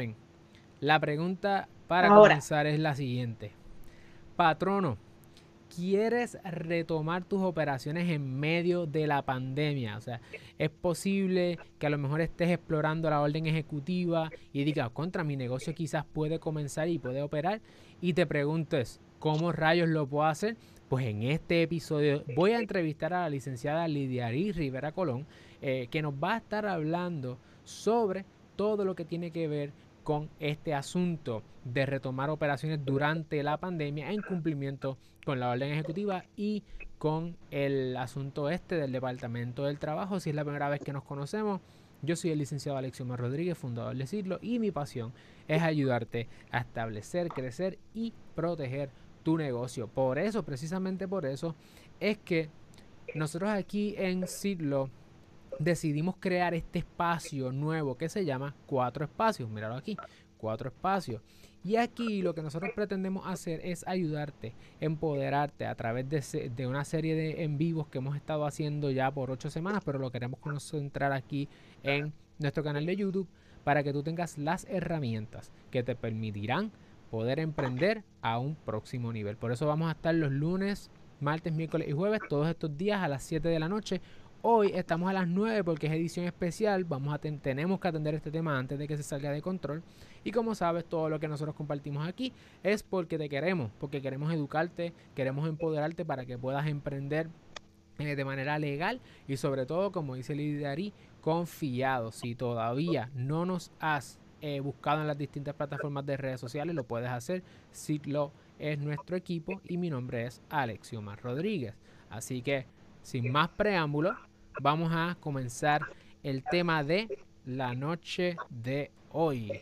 saben, la pregunta para comenzar es la siguiente. Patrono, ¿quieres retomar tus operaciones en medio de la pandemia? O sea, es posible que a lo mejor estés explorando la orden ejecutiva y digas, contra mi negocio quizás puede comenzar y puede operar y te preguntes, ¿cómo rayos lo puedo hacer? Pues en este episodio voy a entrevistar a la licenciada Lidiarí Rivera Colón, eh, que nos va a estar hablando sobre todo lo que tiene que ver con este asunto de retomar operaciones durante la pandemia en cumplimiento con la orden ejecutiva y con el asunto este del Departamento del Trabajo. Si es la primera vez que nos conocemos, yo soy el licenciado Alexio Mar Rodríguez, fundador de Siglo, y mi pasión es ayudarte a establecer, crecer y proteger tu negocio. Por eso, precisamente por eso, es que nosotros aquí en Siglo decidimos crear este espacio nuevo que se llama Cuatro Espacios. Míralo aquí, Cuatro Espacios. Y aquí lo que nosotros pretendemos hacer es ayudarte, empoderarte a través de, de, una serie de en vivos que hemos estado haciendo ya por ocho semanas, pero lo queremos concentrar aquí en nuestro canal de YouTube para que tú tengas las herramientas que te permitirán poder emprender a un próximo nivel. Por eso vamos a estar los lunes, martes, miércoles y jueves, todos estos días a las 7 de la noche. Hoy estamos a las 9 porque es edición especial. Vamos a tenemos que atender este tema antes de que se salga de control. Y como sabes, todo lo que nosotros compartimos aquí es porque te queremos, porque queremos educarte, queremos empoderarte para que puedas emprender eh, de manera legal y sobre todo, como dice Lidia Ari, confiado. Si todavía no nos has eh, buscado en las distintas plataformas de redes sociales, lo puedes hacer. Citlo es nuestro equipo y mi nombre es Alexiomar Rodríguez. Así que, sin más preámbulos, vamos a comenzar el tema de la noche de hoy.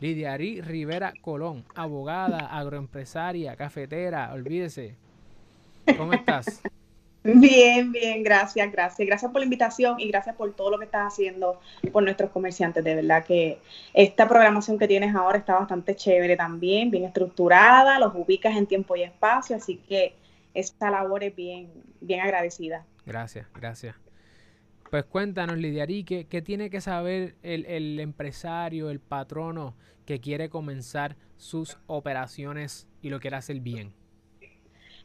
Lidia Ari Rivera Colón, abogada, agroempresaria, cafetera, olvídese. ¿Cómo estás? Bien, bien, gracias, gracias. Gracias por la invitación y gracias por todo lo que estás haciendo por nuestros comerciantes. De verdad que esta programación que tienes ahora está bastante chévere también, bien estructurada, los ubicas en tiempo y espacio, así que esta labor es bien, bien agradecida. Gracias, gracias. Pues cuéntanos, Lidia ¿qué, ¿qué, tiene que saber el, el empresario, el patrono que quiere comenzar sus operaciones y lo quiere hacer bien?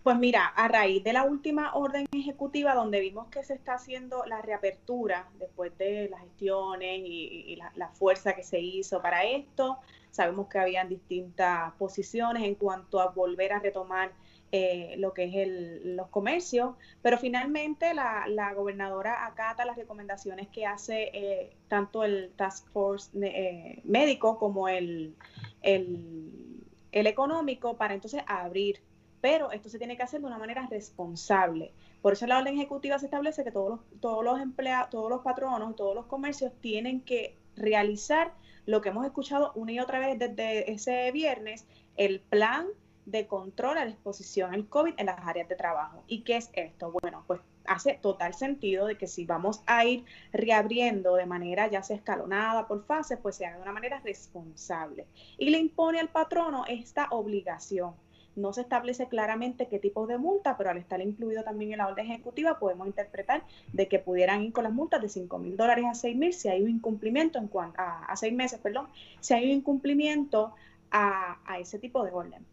Pues mira, a raíz de la última orden ejecutiva donde vimos que se está haciendo la reapertura después de las gestiones y, la, fuerza que se hizo para esto, sabemos que habían distintas posiciones en cuanto a volver a retomar eh, lo que es el, los comercios, pero finalmente la, gobernadora acata las recomendaciones que hace eh, tanto el Task Force eh, médico como el, el, el económico para entonces abrir pero esto se tiene que hacer de una manera responsable. Por eso la orden ejecutiva se establece que todos los, todos los empleados, todos los patronos, todos los comercios tienen que realizar lo que hemos escuchado una y otra vez desde ese viernes, el plan de control a la exposición al COVID en las áreas de trabajo. ¿Y qué es esto? Bueno, pues hace total sentido de que si vamos a ir reabriendo de manera ya sea escalonada por fases, pues se haga de una manera responsable. Y le impone al patrono esta obligación no se establece claramente qué tipo de multa, pero al estar incluido también en la orden ejecutiva podemos interpretar de que pudieran ir con las multas de 5 mil dólares a 6 mil si hay un incumplimiento en cuanto a, a seis meses, perdón, si hay un incumplimiento a, a ese tipo de orden.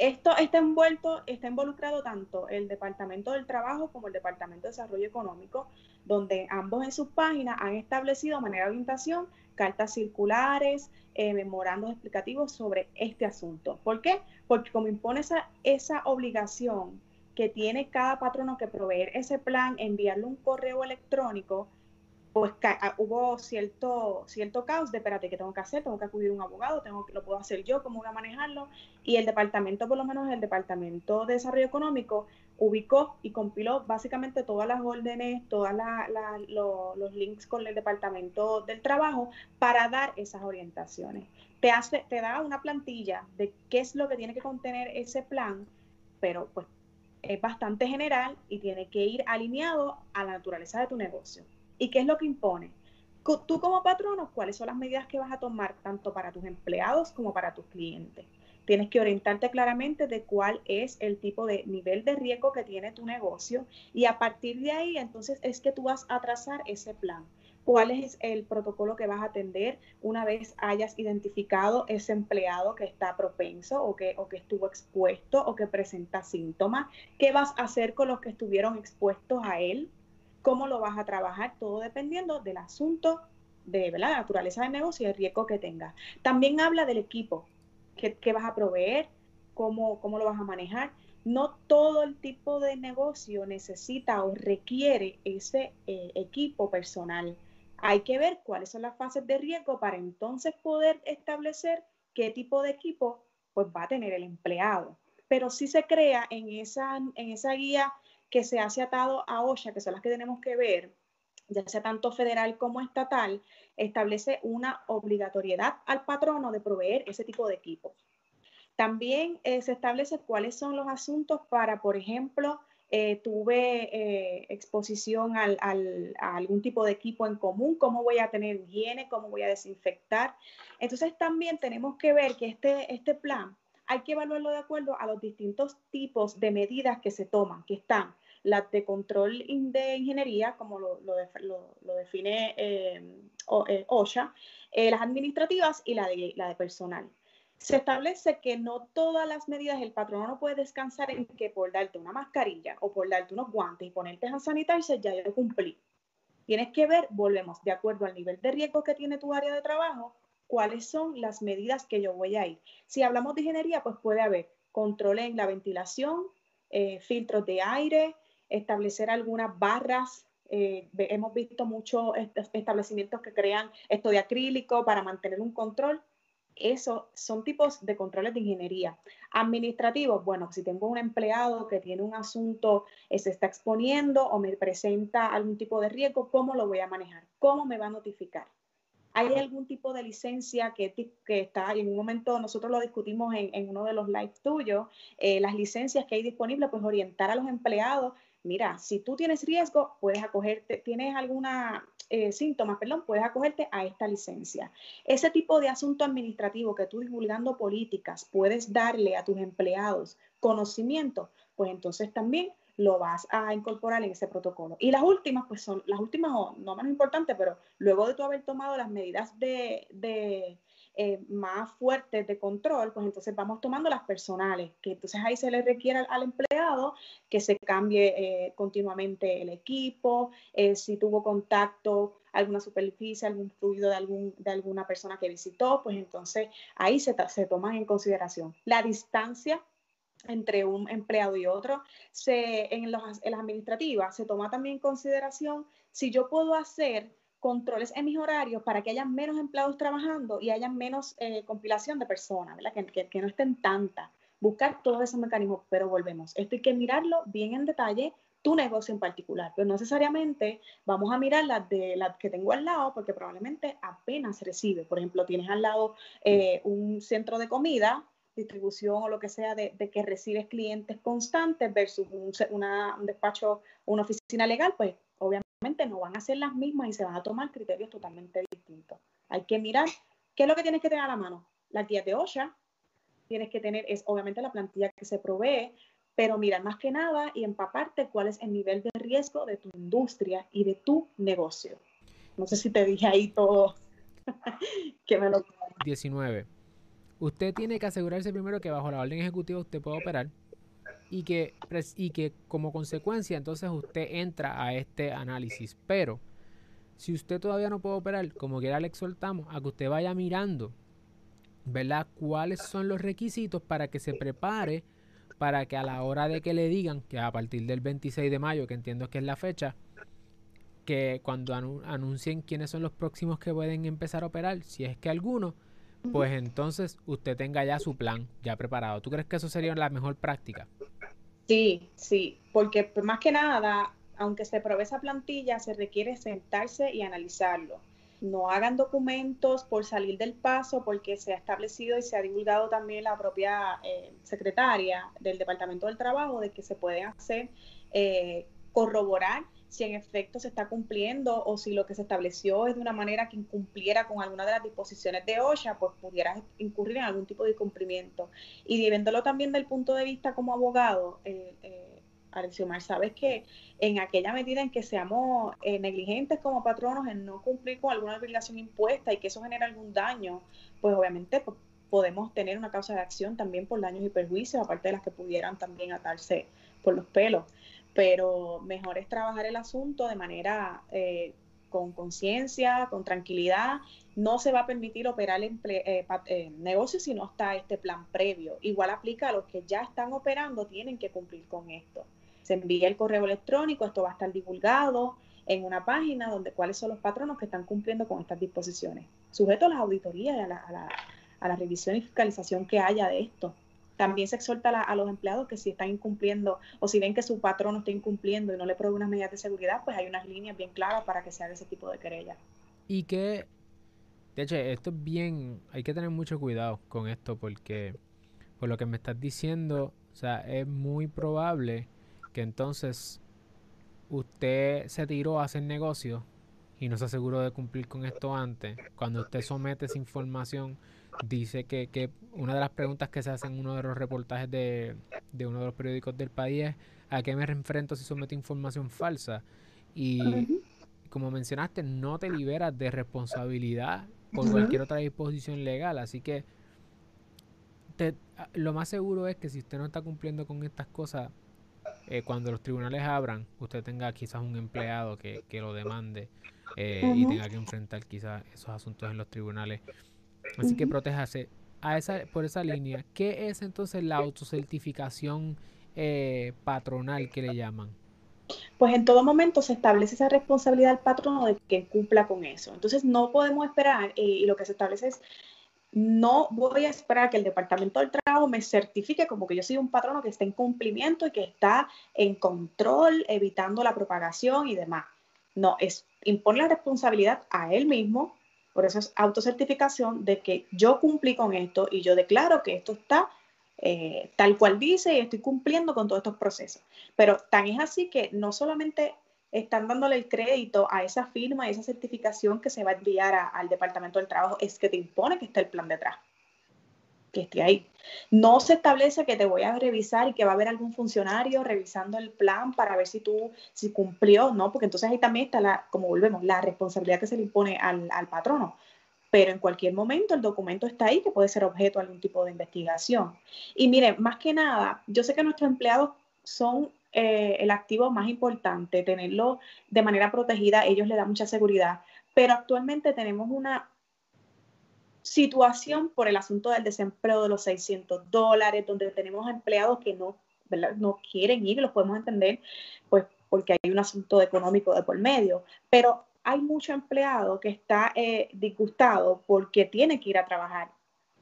Esto está envuelto, está involucrado tanto el Departamento del Trabajo como el Departamento de Desarrollo Económico, donde ambos en sus páginas han establecido manera de orientación cartas circulares, eh, memorandos explicativos sobre este asunto. ¿Por qué? Porque como impone esa, esa obligación que tiene cada patrono que proveer ese plan, enviarle un correo electrónico, pues ah, hubo cierto, cierto caos de, espérate, ¿qué tengo que hacer? Tengo que acudir a un abogado, tengo que, lo puedo hacer yo, ¿cómo voy a manejarlo? Y el departamento, por lo menos el Departamento de Desarrollo Económico, ubicó y compiló básicamente todas las órdenes, todos los links con el Departamento del Trabajo para dar esas orientaciones. Te, hace, te da una plantilla de qué es lo que tiene que contener ese plan, pero pues es bastante general y tiene que ir alineado a la naturaleza de tu negocio. ¿Y qué es lo que impone? Tú como patrono, ¿cuáles son las medidas que vas a tomar tanto para tus empleados como para tus clientes? Tienes que orientarte claramente de cuál es el tipo de nivel de riesgo que tiene tu negocio y a partir de ahí entonces es que tú vas a trazar ese plan. cuál es el protocolo que vas a atender una vez hayas identificado ese empleado que está propenso o que, o que estuvo expuesto o que presenta síntomas, qué vas a hacer con los que estuvieron expuestos a él, cómo lo vas a trabajar, todo dependiendo del asunto de la naturaleza del negocio y el riesgo que tenga. También habla del equipo, qué, vas a proveer, cómo, cómo lo vas a manejar. No todo el tipo de negocio necesita o requiere ese eh, equipo personal. Hay que ver cuáles son las fases de riesgo para entonces poder establecer qué tipo de equipo pues, va a tener el empleado. Pero sí se crea en esa, en esa guía que se hace atado a OSHA, que son las que tenemos que ver, ya sea tanto federal como estatal, establece una obligatoriedad al patrono de proveer ese tipo de equipos. También eh, se establece cuáles son los asuntos para, por ejemplo, eh, tuve eh, exposición al, a algún tipo de equipo en común, cómo voy a tener higiene, cómo voy a desinfectar. Entonces también tenemos que ver que este, este plan hay que evaluarlo de acuerdo a los distintos tipos de medidas que se toman, que están las de control de ingeniería, como lo, lo, define eh, eh OSHA, eh, las administrativas y la de, la de personal. Se establece que no todas las medidas el patrono no puede descansar en que por darte una mascarilla o por darte unos guantes y ponerte hand sanitizer ya yo cumplí. Tienes que ver, volvemos, de acuerdo al nivel de riesgo que tiene tu área de trabajo, cuáles son las medidas que yo voy a ir. Si hablamos de ingeniería, pues puede haber control en la ventilación, eh, filtros de aire, establecer algunas barras. Eh, hemos visto muchos establecimientos que crean esto de acrílico para mantener un control. Eso son tipos de controles de ingeniería. Administrativos, bueno, si tengo un empleado que tiene un asunto, eh, se está exponiendo o me presenta algún tipo de riesgo, ¿cómo lo voy a manejar? ¿Cómo me va a notificar? ¿Hay algún tipo de licencia que, que está, en un momento nosotros lo discutimos en, uno de los lives tuyos, eh, las licencias que hay disponibles, pues orientar a los empleados mira, si tú tienes riesgo, puedes acogerte, tienes alguna eh, síntoma, perdón, puedes acogerte a esta licencia. Ese tipo de asunto administrativo que tú divulgando políticas puedes darle a tus empleados conocimiento, pues entonces también lo vas a incorporar en ese protocolo. Y las últimas, pues son las últimas, no menos importantes, pero luego de tú haber tomado las medidas de eh, más fuertes de control, pues entonces vamos tomando las personales, que entonces ahí se le requiere al, empleado que se cambie eh, continuamente el equipo, eh, si tuvo contacto, alguna superficie, algún fluido de, algún, de alguna persona que visitó, pues entonces ahí se, se toman en consideración. La distancia entre un empleado y otro, se, en, los, en las administrativas se toma también en consideración si yo puedo hacer controles en mis horarios para que haya menos empleados trabajando y haya menos eh, compilación de personas, ¿verdad? Que, que, no estén tantas. Buscar todos esos mecanismos, pero volvemos. Esto hay que mirarlo bien en detalle, tu negocio en particular, pero no necesariamente vamos a mirar las de las que tengo al lado, porque probablemente apenas recibe. Por ejemplo, tienes al lado eh, un centro de comida, distribución o lo que sea de, que recibes clientes constantes versus un, un despacho, una oficina legal, pues obviamente no van a ser las mismas y se van a tomar criterios totalmente distintos. Hay que mirar qué es lo que tienes que tener a la mano. Las guías de OSHA, tienes que tener, es obviamente la plantilla que se provee, pero mirar más que nada y empaparte cuál es el nivel de riesgo de tu industria y de tu negocio. No sé si te dije ahí todo. que me lo... 19. Usted tiene que asegurarse primero que bajo la orden ejecutiva usted puede operar y que, y que como consecuencia entonces usted entra a este análisis. Pero si usted todavía no puede operar, como quiera le exhortamos a que usted vaya mirando, ¿verdad? ¿Cuáles son los requisitos para que se prepare para que a la hora de que le digan, que a partir del 26 de mayo, que entiendo que es la fecha, que cuando anuncien quiénes son los próximos que pueden empezar a operar, si es que alguno, pues entonces usted tenga ya su plan ya preparado. ¿Tú crees que eso sería la mejor práctica? Sí, sí, porque más que nada, aunque se provee esa plantilla, se requiere sentarse y analizarlo. No hagan documentos por salir del paso, porque se ha establecido y se ha divulgado también la propia eh, secretaria del Departamento del Trabajo de que se pueden hacer, eh, corroborar si en efecto se está cumpliendo o si lo que se estableció es de una manera que incumpliera con alguna de las disposiciones de OSHA, pues pudiera incurrir en algún tipo de incumplimiento. Y viéndolo también del punto de vista como abogado, eh, eh, Mar, sabes que en aquella medida en que seamos eh, negligentes como patronos en no cumplir con alguna obligación impuesta y que eso genera algún daño, pues obviamente pues, podemos tener una causa de acción también por daños y perjuicios, aparte de las que pudieran también atarse por los pelos. Pero mejor es trabajar el asunto de manera eh, con conciencia, con tranquilidad. No se va a permitir operar el eh, eh, negocio si no está este plan previo. Igual aplica a los que ya están operando, tienen que cumplir con esto. Se envía el correo electrónico, esto va a estar divulgado en una página donde cuáles son los patronos que están cumpliendo con estas disposiciones, sujeto a las auditorías y a la, a la, a la revisión y fiscalización que haya de esto. También se exhorta a, los empleados que si están incumpliendo o si ven que su patrón está incumpliendo y no le provee unas medidas de seguridad, pues hay unas líneas bien claras para que se haga ese tipo de querella. Y que, de hecho, esto es bien, hay que tener mucho cuidado con esto porque por lo que me estás diciendo, o sea, es muy probable que entonces usted se tiró a hacer negocio y no se aseguró de cumplir con esto antes. Cuando usted somete esa información dice que, que, una de las preguntas que se hacen en uno de los reportajes de, de, uno de los periódicos del país es a qué me enfrento si someto información falsa. Y como mencionaste, no te liberas de responsabilidad por cualquier otra disposición legal. Así que te, lo más seguro es que si usted no está cumpliendo con estas cosas, eh, cuando los tribunales abran, usted tenga quizás un empleado que, que lo demande eh, y tenga que enfrentar quizás esos asuntos en los tribunales. Así que protéjase a esa, por esa línea. ¿Qué es entonces la autocertificación eh, patronal que le llaman? Pues en todo momento se establece esa responsabilidad del patrono de que cumpla con eso. Entonces no podemos esperar eh, y lo que se establece es no voy a esperar que el Departamento del Trabajo me certifique como que yo soy un patrono que está en cumplimiento y que está en control, evitando la propagación y demás. No, es impone la responsabilidad a él mismo por eso es autocertificación de que yo cumplí con esto y yo declaro que esto está eh, tal cual dice y estoy cumpliendo con todos estos procesos. Pero tan es así que no solamente están dándole el crédito a esa firma y esa certificación que se va a enviar al Departamento del Trabajo, es que te impone que esté el plan detrás que esté ahí. No se establece que te voy a revisar y que va a haber algún funcionario revisando el plan para ver si tú, si cumplió, ¿no? Porque entonces ahí también está la, como volvemos, la responsabilidad que se le impone al, al patrono. Pero en cualquier momento el documento está ahí que puede ser objeto de algún tipo de investigación. Y miren, más que nada, yo sé que nuestros empleados son eh, el activo más importante, tenerlo de manera protegida, ellos le dan mucha seguridad, pero actualmente tenemos una situación por el asunto del desempleo de los 600 dólares, donde tenemos empleados que no, no quieren ir, los podemos entender, pues porque hay un asunto económico de por medio, pero hay mucho empleado que está eh, disgustado porque tiene que ir a trabajar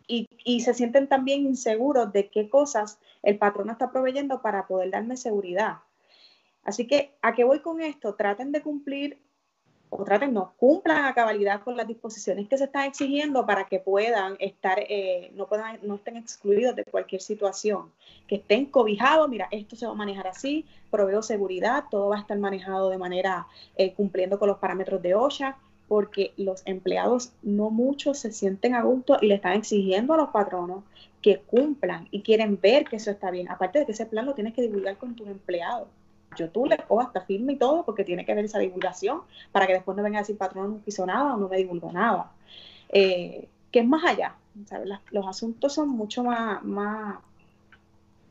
y, se sienten también inseguros de qué cosas el patrón está proveyendo para poder darme seguridad. Así que, ¿a qué voy con esto? Traten de cumplir o traten, no cumplan a cabalidad con las disposiciones que se están exigiendo para que puedan estar, eh, no, puedan, no estén excluidos de cualquier situación, que estén cobijados, mira, esto se va a manejar así, proveo seguridad, todo va a estar manejado de manera eh, cumpliendo con los parámetros de OSHA, porque los empleados no muchos se sienten a gusto y le están exigiendo a los patronos que cumplan y quieren ver que eso está bien. Aparte de que ese plan lo tienes que divulgar con tus empleados yo tú le cojo hasta firme y todo porque tiene que ver esa divulgación para que después no venga a decir patrón no quiso nada o no me divulgó nada. Eh, que es más allá. los asuntos son mucho más, más,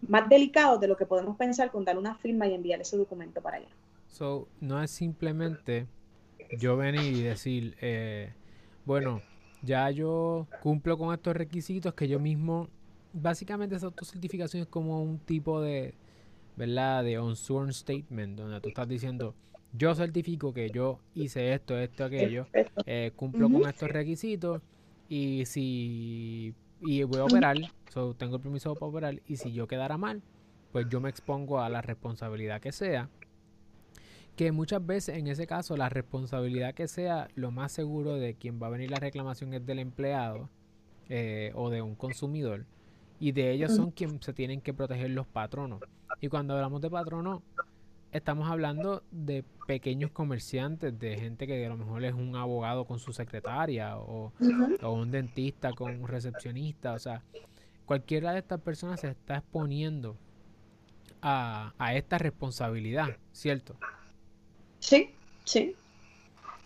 más delicados de lo que podemos pensar con dar una firma y enviar ese documento para allá. So, no es simplemente yo venir y decir, eh, bueno, ya yo cumplo con estos requisitos que yo mismo, básicamente esa autocertificación es como un tipo de, ¿verdad? De on-sworn statement, donde tú estás diciendo, yo certifico que yo hice esto, esto, aquello, eh, cumplo con estos requisitos y si y voy a operar, tengo el permiso para operar y si yo quedara mal, pues yo me expongo a la responsabilidad que sea. Que muchas veces en ese caso la responsabilidad que sea, lo más seguro de quien va a venir la reclamación es del empleado eh, o de un consumidor y de ellos son quienes se tienen que proteger los patronos. Y cuando hablamos de patronos, estamos hablando de pequeños comerciantes, de gente que a lo mejor es un abogado con su secretaria o, un dentista con un recepcionista. O sea, cualquiera de estas personas se está exponiendo a, esta responsabilidad, ¿cierto? Sí, sí.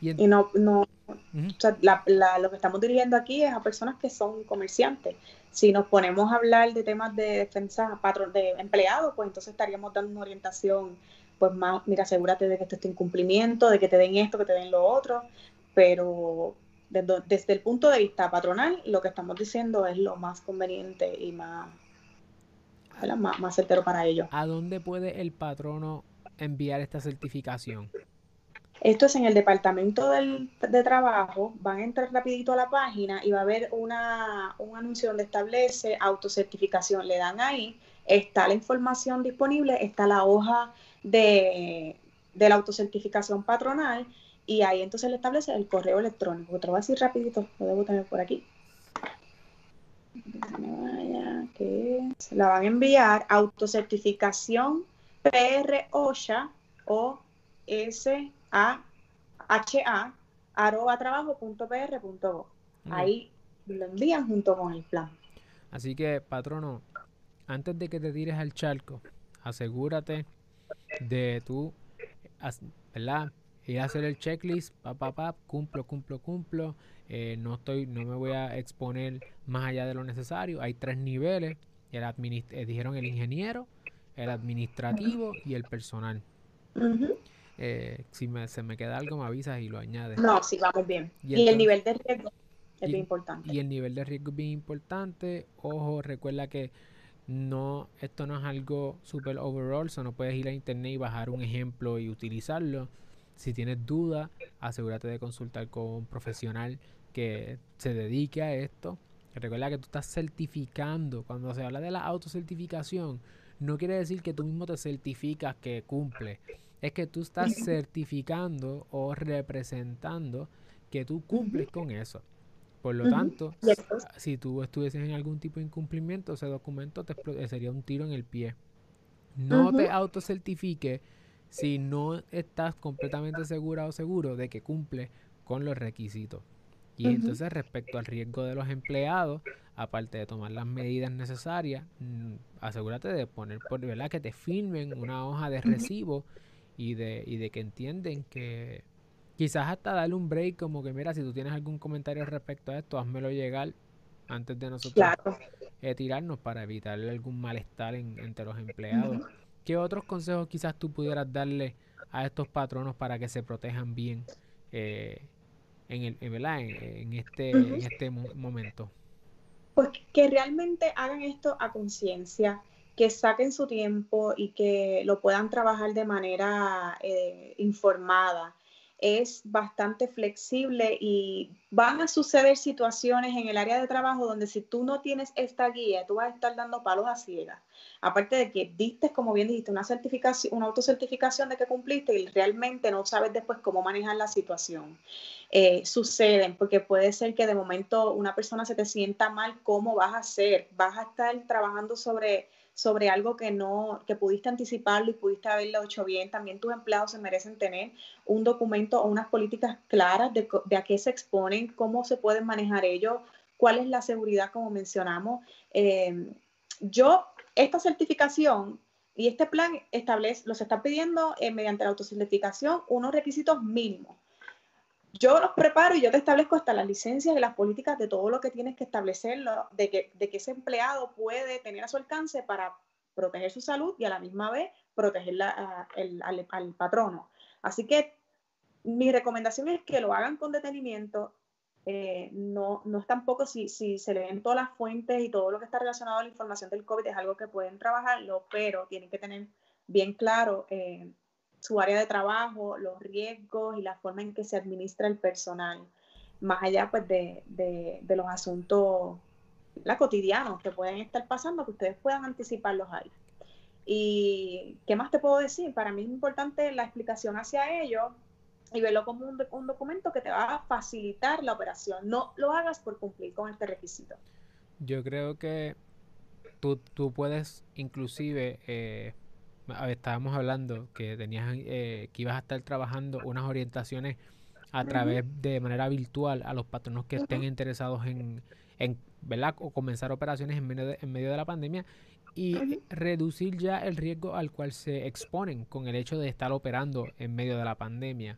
Y, no, no o sea, lo que estamos dirigiendo aquí es a personas que son comerciantes. Si nos ponemos a hablar de temas de defensa patrón de empleados, pues entonces estaríamos dando una orientación, pues más, mira, asegúrate de que esto esté en cumplimiento, de que te den esto, que te den lo otro, pero desde, el punto de vista patronal, lo que estamos diciendo es lo más conveniente y más, más, más certero para ellos. ¿A dónde puede el patrono enviar esta certificación? Esto es en el departamento de trabajo, van a entrar rapidito a la página y va a haber una, un anuncio donde establece autocertificación. Le dan ahí, está la información disponible, está la hoja de, de la autocertificación patronal y ahí entonces le establece el correo electrónico. Te lo voy a rapidito, lo debo tener por aquí. Vaya, la van a enviar autocertificación PR OSHA o S A H A arroba trabajo.pr.gov. Ahí lo envían junto con el plan. Así que, patrono, antes de que te tires al charco, asegúrate de tú, ¿verdad? ir a hacer el checklist, pa, pa, pa, cumplo, cumplo, cumplo. Eh, no estoy, no me voy a exponer más allá de lo necesario. Hay tres niveles. El eh, dijeron el ingeniero, el administrativo y el personal. Eh, si me, se me queda algo, me avisas y lo añades. No, sí, vamos bien. Y, el nivel de riesgo es bien importante. Y el nivel de riesgo es bien importante. Ojo, recuerda que no, esto no es algo super overall, no puedes ir a internet y bajar un ejemplo y utilizarlo. Si tienes dudas, asegúrate de consultar con un profesional que se dedique a esto. Recuerda que tú estás certificando. Cuando se habla de la autocertificación, no quiere decir que tú mismo te certificas que cumple. Es que tú estás certificando o representando que tú cumples con eso. Por lo tanto, si tú estuvieses en algún tipo de incumplimiento, ese documento te sería un tiro en el pie. No te autocertifiques si no estás completamente segura o seguro de que cumple con los requisitos. Y entonces respecto al riesgo de los empleados, aparte de tomar las medidas necesarias, mm, asegúrate de poner por verdad que te firmen una hoja de recibo y de, y de que entienden que quizás hasta darle un break como que mira, si tú tienes algún comentario respecto a esto, házmelo llegar antes de nosotros eh, tirarnos para evitar algún malestar entre los empleados. ¿Qué otros consejos quizás tú pudieras darle a estos patronos para que se protejan bien eh, en, el, en, este, en este momento? Pues que realmente hagan esto a conciencia, que saquen su tiempo y que lo puedan trabajar de manera eh, informada es bastante flexible y van a suceder situaciones en el área de trabajo donde si tú no tienes esta guía, tú vas a estar dando palos a ciegas. Aparte de que diste, como bien dijiste, una certificación, una autocertificación de que cumpliste y realmente no sabes después cómo manejar la situación. Eh, suceden, porque puede ser que de momento una persona se te sienta mal, ¿cómo vas a hacer? Vas a estar trabajando sobre sobre algo que no, que pudiste anticiparlo y pudiste haberlo hecho bien. También tus empleados se merecen tener un documento o unas políticas claras de, a qué se exponen, cómo se pueden manejar ellos, cuál es la seguridad, como mencionamos. Em, yo, esta certificación y este plan establece, los está pidiendo eh, mediante la autocertificación unos requisitos mínimos yo los preparo y yo te establezco hasta las licencias y las políticas de todo lo que tienes que establecerlo, de que, de que ese empleado puede tener a su alcance para proteger su salud y a la misma vez proteger al, patrono. Así que mi recomendación es que lo hagan con detenimiento. Eh, no, no es tampoco si, si se leen todas las fuentes y todo lo que está relacionado a la información del COVID, es algo que pueden trabajarlo, pero tienen que tener bien claro eh, su área de trabajo, los riesgos y la forma en que se administra el personal, más allá pues de, de, los asuntos la, cotidianos que pueden estar pasando, que ustedes puedan anticiparlos ahí. ¿Y qué más te puedo decir? Para mí es importante la explicación hacia ellos y verlo como un, un, documento que te va a facilitar la operación. No lo hagas por cumplir con este requisito. Yo creo que tú, tú puedes inclusive eh, estábamos hablando que tenías eh, que ibas a estar trabajando unas orientaciones a través de manera virtual a los patronos que estén interesados en, ¿verdad? O comenzar operaciones en medio de, en medio de la pandemia y reducir ya el riesgo al cual se exponen con el hecho de estar operando en medio de la pandemia.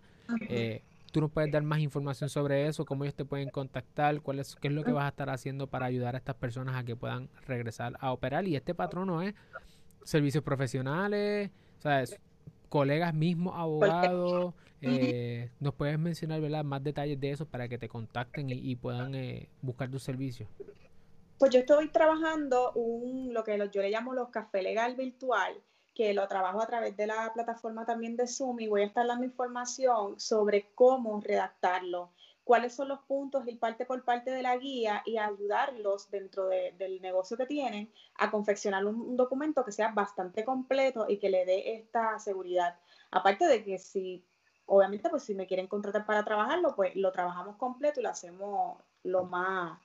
Eh, ¿Tú nos puedes dar más información sobre eso? ¿Cómo ellos te pueden contactar? ¿Cuál es, ¿Qué es lo que vas a estar haciendo para ayudar a estas personas a que puedan regresar a operar? Y este patrono es servicios profesionales, ¿sabes? colegas mismos, abogados. Eh, ¿Nos puedes mencionar ¿verdad? más detalles de eso para que te contacten y, puedan eh, buscar tus servicios? Pues yo estoy trabajando un, lo que yo le llamo los café legal virtual, que lo trabajo a través de la plataforma también de Zoom y voy a estar dando información sobre cómo redactarlo, cuáles son los puntos, ir parte por parte de la guía y ayudarlos dentro del negocio que tienen a confeccionar un, documento que sea bastante completo y que le dé esta seguridad. Aparte de que si, obviamente, pues si me quieren contratar para trabajarlo, pues lo trabajamos completo y lo hacemos lo más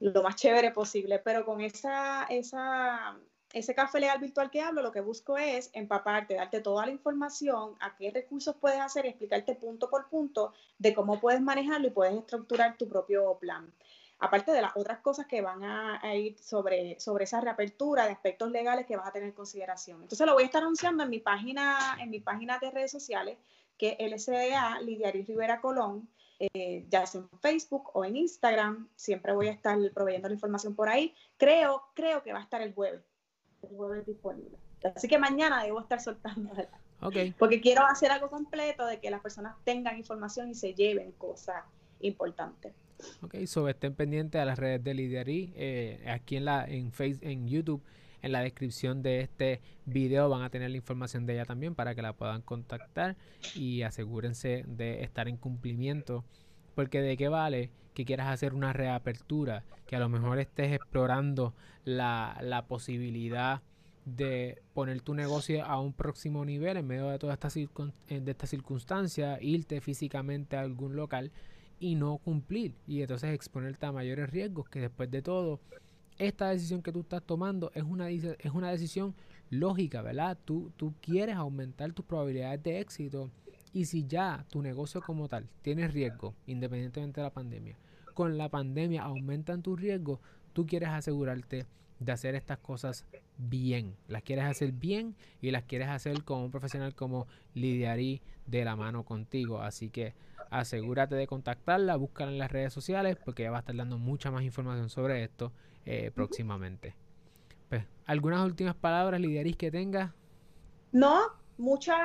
lo más chévere posible, pero con esa, esa, ese café legal virtual que hablo, lo que busco es empaparte, darte toda la información, a qué recursos puedes hacer, explicarte punto por punto de cómo puedes manejarlo y puedes estructurar tu propio plan. Aparte de las otras cosas que van a, ir sobre, sobre esa reapertura de aspectos legales que vas a tener en consideración. Entonces lo voy a estar anunciando en mi página, en mi página de redes sociales, que es LSDA Lidiaris Rivera Colón eh, ya sea en Facebook o en Instagram. Siempre voy a estar proveyendo la información por ahí. Creo, creo que va a estar el jueves. Jueves disponible. Así que mañana debo estar soltando. Okay. Porque quiero hacer algo completo de que las personas tengan información y se lleven cosas importantes. Ok, so estén pendientes a las redes de Lidiarí. Eh, aquí en, la, en, Facebook, en YouTube en la descripción de este video van a tener la información de ella también para que la puedan contactar y asegúrense de estar en cumplimiento. Porque de qué vale que quieras hacer una reapertura, que a lo mejor estés explorando la, la posibilidad de poner tu negocio a un próximo nivel en medio de toda esta, eh, de circunstancia, irte físicamente a algún local y no cumplir y entonces exponerte a mayores riesgos que después de todo esta decisión que tú estás tomando es una, es una decisión lógica, ¿verdad? Tú, tú quieres aumentar tus probabilidades de éxito y si ya tu negocio como tal tiene riesgo, independientemente de la pandemia, con la pandemia aumentan tus riesgos, tú quieres asegurarte de hacer estas cosas bien. Las quieres hacer bien y las quieres hacer con un profesional como Lidiarí de la mano contigo. Así que asegúrate de contactarla, búscala en las redes sociales porque ella va a estar dando mucha más información sobre esto eh, próximamente. Pues, ¿Algunas últimas palabras, Lidiaris, que tengas? No, muchas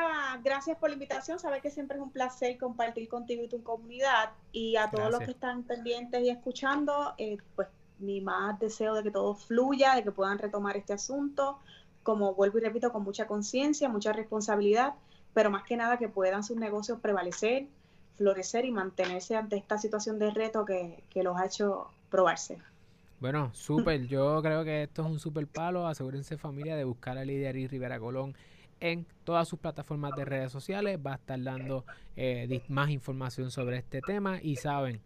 gracias por la invitación. Sabes que siempre es un placer compartir contigo y tu comunidad. Y a todos los que están pendientes y escuchando, eh, pues mi más deseo de que todo fluya, de que puedan retomar este asunto, como vuelvo y repito, con mucha conciencia, mucha responsabilidad, pero más que nada que puedan sus negocios prevalecer, florecer y mantenerse ante esta situación de reto que, que los ha hecho probarse. Bueno, súper. Yo creo que esto es un súper palo. Asegúrense familia de buscar a Lidia Rivera Colón en todas sus plataformas de redes sociales. Va a estar dando eh, más información sobre este tema. Y saben,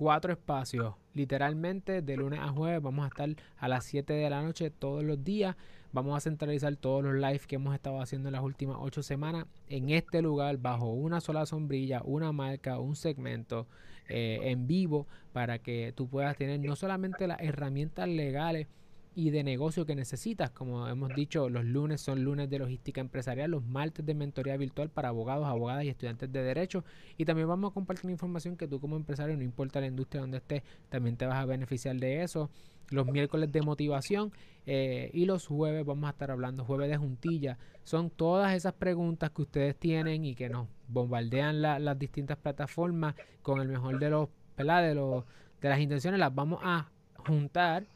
cuatro espacios. Literalmente de lunes a jueves vamos a estar a las 7 de la noche todos los días. Vamos a centralizar todos los lives que hemos estado haciendo en las últimas ocho semanas en este lugar bajo una sola sombrilla, una marca, un segmento eh, en vivo para que tú puedas tener no solamente las herramientas legales y de negocio que necesitas, como hemos dicho, los lunes son lunes de logística empresarial, los martes de mentoría virtual para abogados, abogadas y estudiantes de derecho. Y también vamos a compartir información que tú como empresario, no importa la industria donde estés, también te vas a beneficiar de eso. Los miércoles de motivación eh, y los jueves vamos a estar hablando, jueves de juntilla. Son todas esas preguntas que ustedes tienen y que nos bombardean las distintas plataformas con el mejor de los, De, los, de las intenciones, las vamos a juntar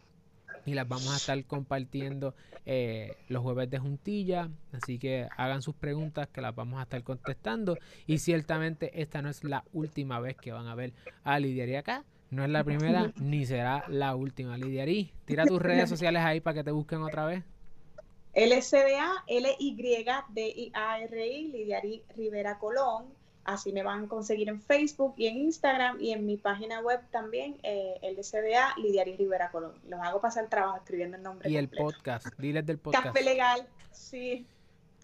y las vamos a estar compartiendo eh, los jueves de juntilla. Así que hagan sus preguntas que las vamos a estar contestando. Y ciertamente esta no es la última vez que van a ver a Lidia acá. No es la primera ni será la última. Lidiarí, tira tus redes sociales ahí para que te busquen otra vez. LSDA, L-Y-D-I-A-R-I, Lidiarí Rivera Colón. Así me van a conseguir en Facebook y en Instagram y en mi página web también, eh, LCDA, Lidiaris Rivera Colón. Los hago pasar el trabajo escribiendo el nombre. Y el podcast, diles del podcast. Café Legal, sí.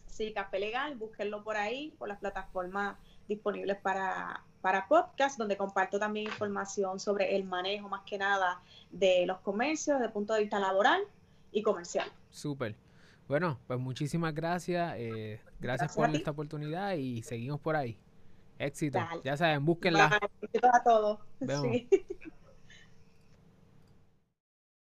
Sí, Café Legal, búsquenlo por ahí, por las plataformas disponibles para, para podcast, donde comparto también información sobre el manejo más que nada de los comercios, desde el punto de vista laboral y comercial. Súper. Bueno, pues muchísimas gracias. Eh, gracias, gracias, por esta oportunidad y seguimos por ahí. Éxito. Ya saben, búsquenla. Bye. a todos. Sí.